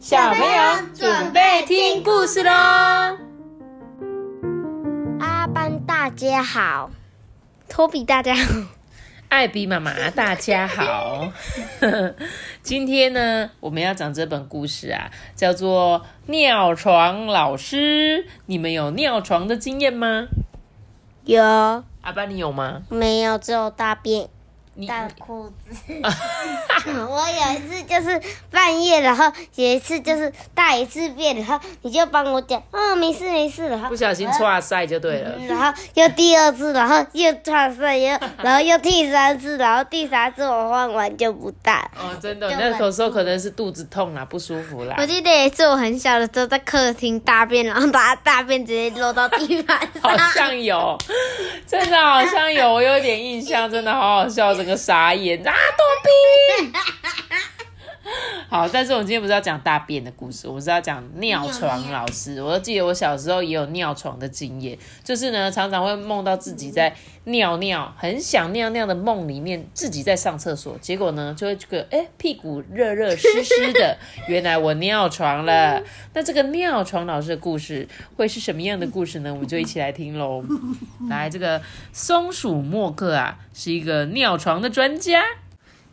小朋友准备听故事喽！阿班大家好，托比大家好，艾比妈妈大家好。今天呢，我们要讲这本故事啊，叫做《尿床老师》。你们有尿床的经验吗？有阿班，你有吗？没有？只有大便。你大裤子，我有一次就是半夜，然后有一次就是大一次便，然后你就帮我讲，哦，没事没事，然后不小心错塞就对了，然后又第二次，然后又穿塞，又 然后又第三次，然后第三次我换完就不大。哦，真的，那有时候可能是肚子痛啦，不舒服啦。我记得有一次我很小的时候在客厅大便，然后把大便直接落到地板上，好像有，真的好像有，我有点印象，真的好好笑。整个傻眼啊！逗逼。好，但是我们今天不是要讲大便的故事，我们是要讲尿床老师。我都记得我小时候也有尿床的经验，就是呢，常常会梦到自己在尿尿，很想尿尿的梦里面，自己在上厕所，结果呢，就会觉得哎，屁股热热湿湿的，原来我尿床了。那这个尿床老师的故事会是什么样的故事呢？我们就一起来听喽。来，这个松鼠默克啊，是一个尿床的专家。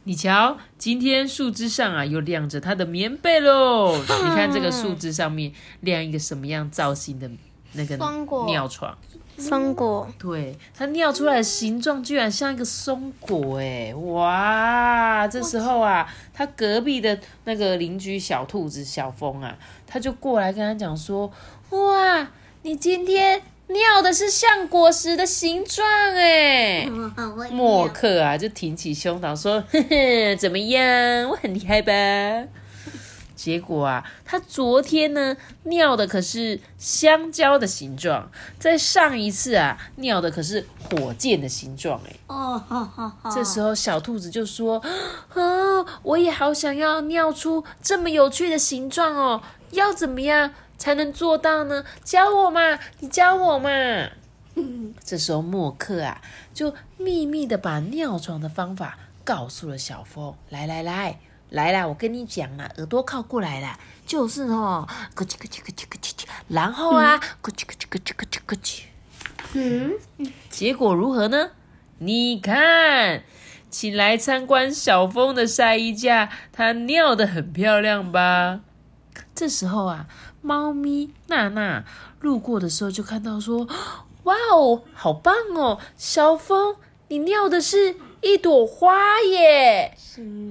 你瞧，今天树枝上啊，又晾着它的棉被喽。你看这个树枝上面晾一个什么样造型的那个尿床？松果。对，它尿出来的形状居然像一个松果哎！哇，这时候啊，他隔壁的那个邻居小兔子小峰啊，他就过来跟他讲说：哇，你今天。尿的是像果实的形状哎，默克啊就挺起胸膛说：“呵呵，怎么样？我很厉害吧？”结果啊，他昨天呢尿的可是香蕉的形状，在上一次啊尿的可是火箭的形状哎。哦，好好好。这时候小兔子就说：“啊，我也好想要尿出这么有趣的形状哦，要怎么样？”才能做到呢？教我嘛，你教我嘛。这时候默克啊，就秘密的把尿床的方法告诉了小峰。来来来，来啦，我跟你讲啊，耳朵靠过来啦，就是哦，咯叽咯叽咯叽咯叽，然后啊，咯叽咯叽咯叽咯叽咯叽。嗯，结果如何呢？你看，请来参观小峰的晒衣架，他尿的很漂亮吧？这时候啊。猫咪娜娜路过的时候，就看到说：“哇哦，好棒哦，小峰，你尿的是一朵花耶！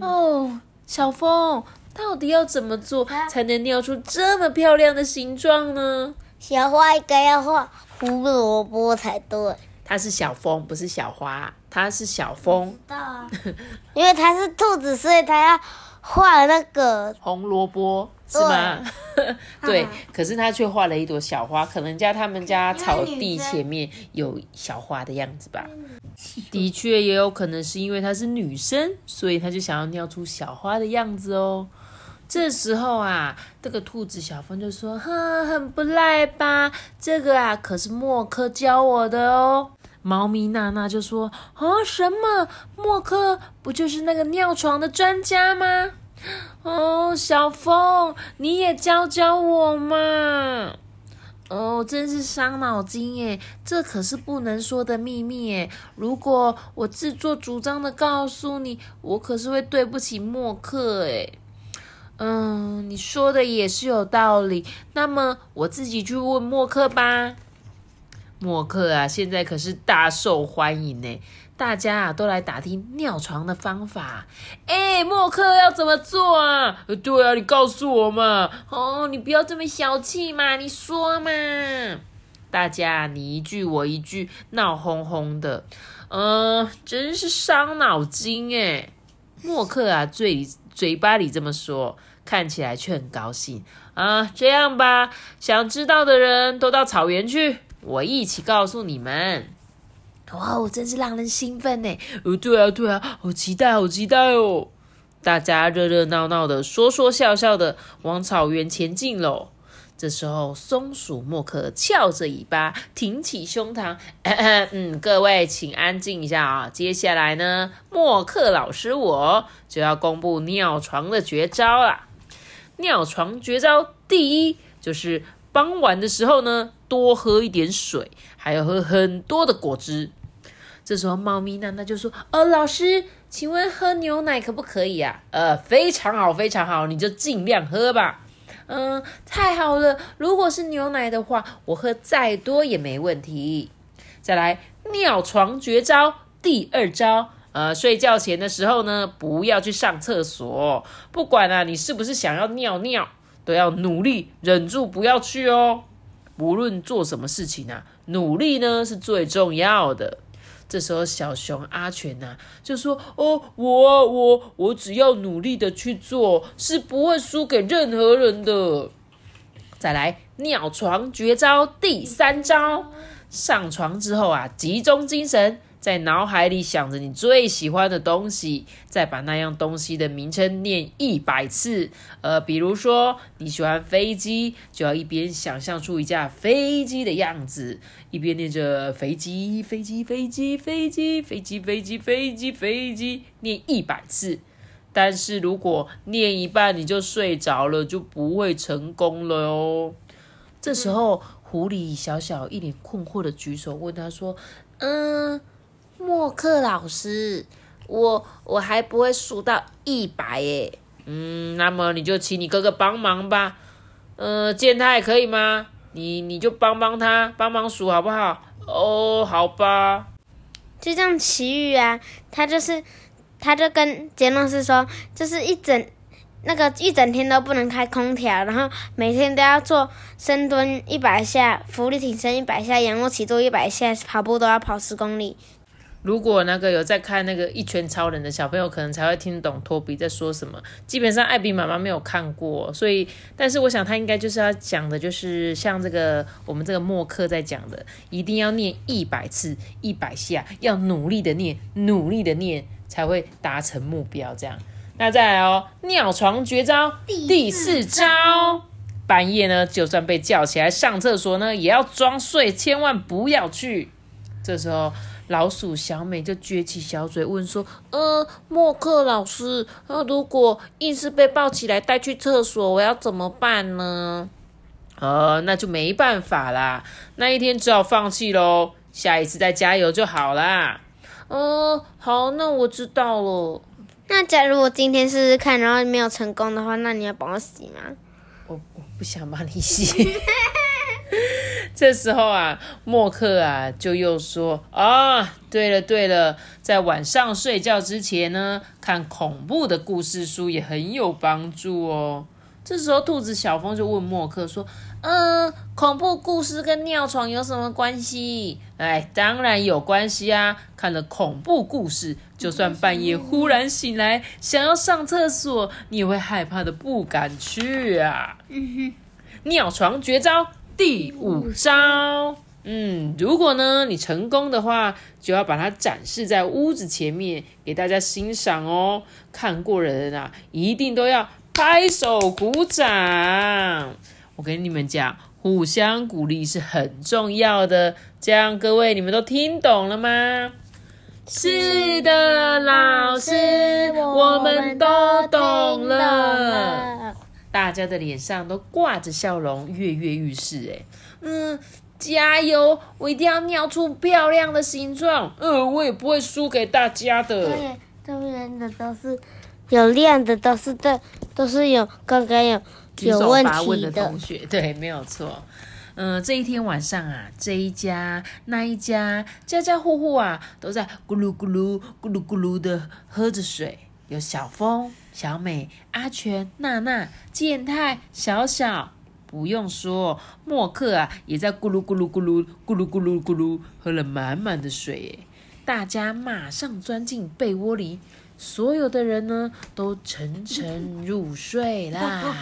哦，小峰，到底要怎么做才能尿出这么漂亮的形状呢？小花应该要画胡萝卜才对。它是小峰，不是小花，它是小峰。因为它是兔子，所以它要画那个红萝卜。”是吗？对，可是他却画了一朵小花，可能家他们家草地前面有小花的样子吧。的确，也有可能是因为她是女生，所以她就想要尿出小花的样子哦。这时候啊，这个兔子小峰就说：“哼，很不赖吧？这个啊，可是默克教我的哦。”猫咪娜娜就说：“啊，什么？默克不就是那个尿床的专家吗？”哦，小峰，你也教教我嘛！哦，真是伤脑筋耶，这可是不能说的秘密耶。如果我自作主张的告诉你，我可是会对不起默克哎。嗯，你说的也是有道理。那么我自己去问默克吧。默克啊，现在可是大受欢迎呢。大家啊，都来打听尿床的方法。哎，默克要怎么做啊？对啊，你告诉我嘛。哦，你不要这么小气嘛，你说嘛。大家你一句我一句，闹哄哄的，嗯，真是伤脑筋哎。默克啊，嘴嘴巴里这么说，看起来却很高兴啊。这样吧，想知道的人都到草原去，我一起告诉你们。哇哦，真是让人兴奋呢！哦，对啊，对啊，好期待，好期待哦！大家热热闹闹的，说说笑笑的往草原前进喽。这时候，松鼠默克翘着尾巴，挺起胸膛。嗯，各位请安静一下啊！接下来呢，默克老师我就要公布尿床的绝招了。尿床绝招第一就是傍晚的时候呢，多喝一点水，还要喝很多的果汁。这时候，猫咪娜娜就说：“哦，老师，请问喝牛奶可不可以啊？”呃，非常好，非常好，你就尽量喝吧。嗯，太好了，如果是牛奶的话，我喝再多也没问题。再来，尿床绝招第二招。呃，睡觉前的时候呢，不要去上厕所。不管啊，你是不是想要尿尿，都要努力忍住不要去哦。无论做什么事情啊，努力呢是最重要的。这时候，小熊阿全呐就说：“哦，我我我只要努力的去做，是不会输给任何人的。”再来，尿床绝招第三招，上床之后啊，集中精神。在脑海里想着你最喜欢的东西，再把那样东西的名称念一百次。呃，比如说你喜欢飞机，就要一边想象出一架飞机的样子，一边念着飞机、飞机、飞机、飞机、飞机、飞机、飞机、飞机，念一百次。但是如果念一半你就睡着了，就不会成功了哦。这时候，狐狸小小一脸困惑的举手问他说：“嗯。”默克老师，我我还不会数到一百耶。嗯，那么你就请你哥哥帮忙吧。呃，见他可以吗？你你就帮帮他，帮忙数好不好？哦，好吧。就这样，奇遇啊，他就是，他就跟杰诺斯说，就是一整那个一整天都不能开空调，然后每天都要做深蹲一百下，浮力挺身一百下，仰卧起坐一百下，跑步都要跑十公里。如果那个有在看那个一拳超人的小朋友，可能才会听懂托比在说什么。基本上艾比妈妈没有看过，所以，但是我想他应该就是要讲的，就是像这个我们这个默克在讲的，一定要念一百次、一百下，要努力的念，努力的念，才会达成目标。这样，那再来哦，尿床绝招第四招，半夜呢，就算被叫起来上厕所呢，也要装睡，千万不要去。这时候。老鼠小美就撅起小嘴问说：“呃，默克老师，呃，如果硬是被抱起来带去厕所，我要怎么办呢？”呃，那就没办法啦，那一天只好放弃喽，下一次再加油就好啦。哦，好，那我知道了。那假如我今天试试看，然后没有成功的话，那你要帮我洗吗？我我不想帮你洗。这时候啊，默克啊就又说啊，对了对了，在晚上睡觉之前呢，看恐怖的故事书也很有帮助哦。这时候，兔子小峰就问默克说：“嗯，恐怖故事跟尿床有什么关系？”哎，当然有关系啊！看了恐怖故事，就算半夜忽然醒来想要上厕所，你也会害怕的不敢去啊。尿床绝招。第五招，嗯，如果呢你成功的话，就要把它展示在屋子前面给大家欣赏哦。看过人啊，一定都要拍手鼓掌。我跟你们讲，互相鼓励是很重要的。这样各位你们都听懂了吗？是的，老师，我们都懂了。大家的脸上都挂着笑容，跃跃欲试。哎，嗯，加油！我一定要尿出漂亮的形状。呃，我也不会输给大家的。对，这边的都是有亮的，都是对，都是有刚刚有有问题的同学。对，没有错。嗯，这一天晚上啊，这一家那一家，家家户户啊，都在咕噜咕噜咕噜咕噜的喝着水。有小峰、小美、阿全、娜娜、健太、小小，不用说，默克啊，也在咕噜咕噜咕噜咕噜咕噜咕噜喝了满满的水。大家马上钻进被窝里，所有的人呢都沉沉入睡啦。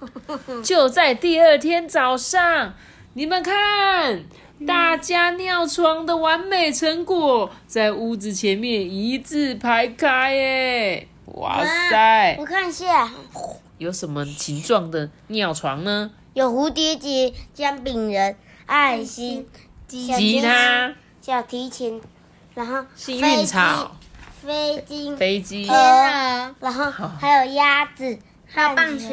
就在第二天早上，你们看。大家尿床的完美成果，在屋子前面一字排开耶！哇塞，我看一下，有什么形状的尿床呢？有蝴蝶结、姜饼人、爱心、吉他、小提琴，然后幸运草、飞机、飞机，然后还有鸭子，还有棒球。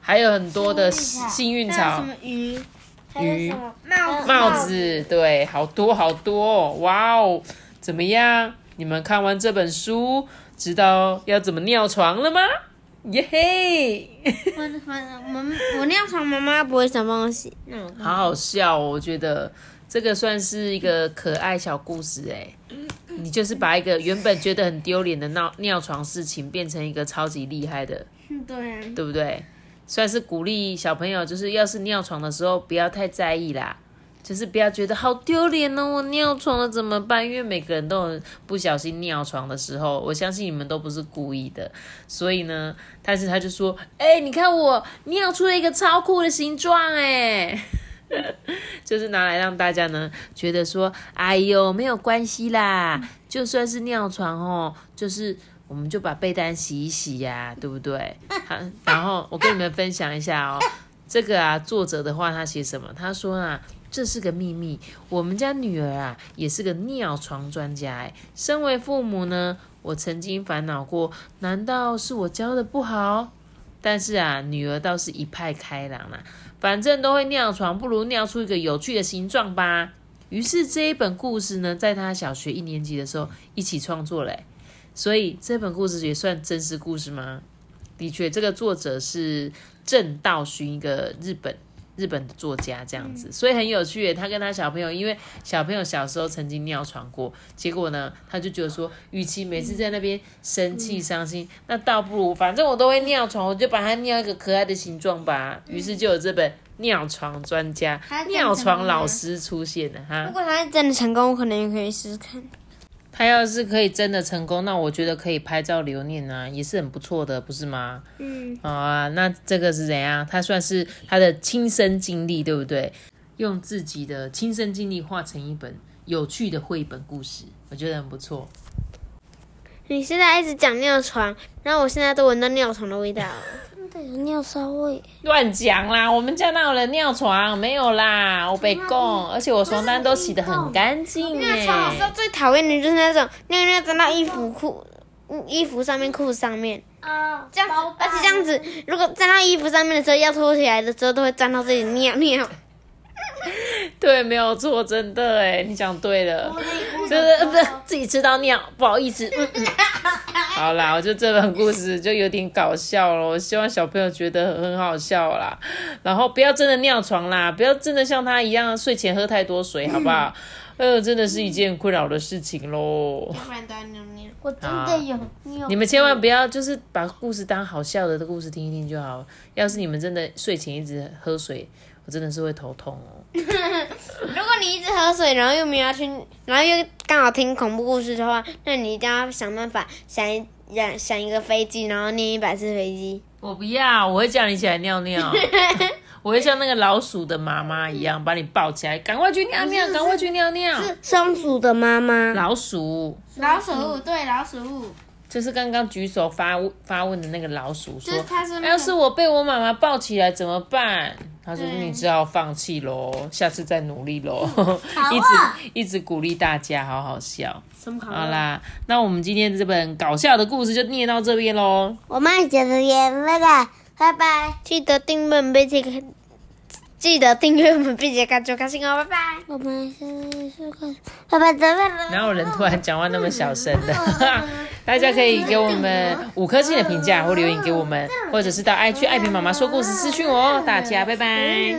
还有很多的幸运草。什、么鱼，还鱼帽子？帽子，对，好多好多，哇哦！怎么样？你们看完这本书，知道要怎么尿床了吗？耶嘿！我我我我尿床，妈妈不会想帮我洗。嗯好好笑哦，我觉得这个算是一个可爱小故事哎。你就是把一个原本觉得很丢脸的尿尿床事情，变成一个超级厉害的，对啊，对不对？算是鼓励小朋友，就是要是尿床的时候不要太在意啦，就是不要觉得好丢脸哦，我尿床了怎么办？因为每个人都有不小心尿床的时候，我相信你们都不是故意的，所以呢，但是他就说，哎、你看我尿出了一个超酷的形状，哎。就是拿来让大家呢觉得说，哎呦没有关系啦，就算是尿床哦，就是我们就把被单洗一洗呀、对不对？好，然后我跟你们分享一下哦，这个啊作者的话他写什么？他说啊。这是个秘密，我们家女儿啊也是个尿床专家哎。身为父母呢，我曾经烦恼过，难道是我教的不好？但是啊，女儿倒是一派开朗啦、反正都会尿床，不如尿出一个有趣的形状吧。于是这一本故事呢，在他小学一年级的时候一起创作嘞。所以这本故事也算真实故事吗？的确，这个作者是正道寻，一个日本日本的作家，这样子，所以很有趣耶。他跟他小朋友，因为小朋友小时候曾经尿床过，结果呢，他就觉得说，与其每次在那边生气伤心，那倒不如反正我都会尿床，我就把它尿一个可爱的形状吧。于是就有这本尿床专家尿床老师出现了哈如。果他真的成功，我可能也可以试试看。他要是可以真的成功，那我觉得可以拍照留念啊，也是很不错的，不是吗？嗯，好啊，那这个是怎样？他算是他的亲身经历，对不对？用自己的亲身经历画成一本有趣的绘本故事，我觉得很不错。你现在一直讲尿床，然后我现在都闻到尿床的味道了。真的有尿骚味。乱讲啦！我们家那有人尿床？没有啦，我被供，而且我床单都洗得很干净尿床有时候。最讨厌的就是那种尿尿沾到衣服裤、嗯衣服上面、裤子上面，啊，这样子，而且这样子，如果沾到衣服上面的时候，要脱起来的时候都会沾到自己尿尿。对，没有错，真的哎，你讲对了。就是呃不是自己吃到尿，不好意思。嗯嗯。好啦，我觉得这本故事就有点搞笑了，我希望小朋友觉得很好笑啦。然后不要真的尿床啦，不要真的像他一样睡前喝太多水，好不好？呃，真的是一件困扰的事情喽。不然都要尿尿。我真的有尿。你们千万不要就是把故事当好笑的故事听一听就好。要是你们真的睡前一直喝水，我真的是会头痛哦。如果你一直喝水，然后又没有要去，然后又刚好听恐怖故事的话，那你一定要想办法想一想想一个飞机，然后念一百次飞机。我不要，我会叫你起来尿尿。我会像那个老鼠的妈妈一样，把你抱起来，赶快去尿尿，赶快去尿尿。是松鼠的妈妈，老鼠老鼠对老鼠，就是刚刚举手发问发问的那个老鼠说就是他说那个要是我被我妈妈抱起来怎么办？他说你只好放弃喽，下次再努力喽。一直一直鼓励大家，好好笑。好啦，那我们今天这本搞笑的故事就念到这边喽。我们讲的也那个，拜拜。记得订阅我们并且记得订阅我们并且看就开心哦，拜拜。我们是拜拜拜拜。哪有人突然讲话那么小声的？大家可以给我们五颗星的评价或留言给我们，或者是到 IG 爱萍妈妈说故事私讯我哦。大家拜拜。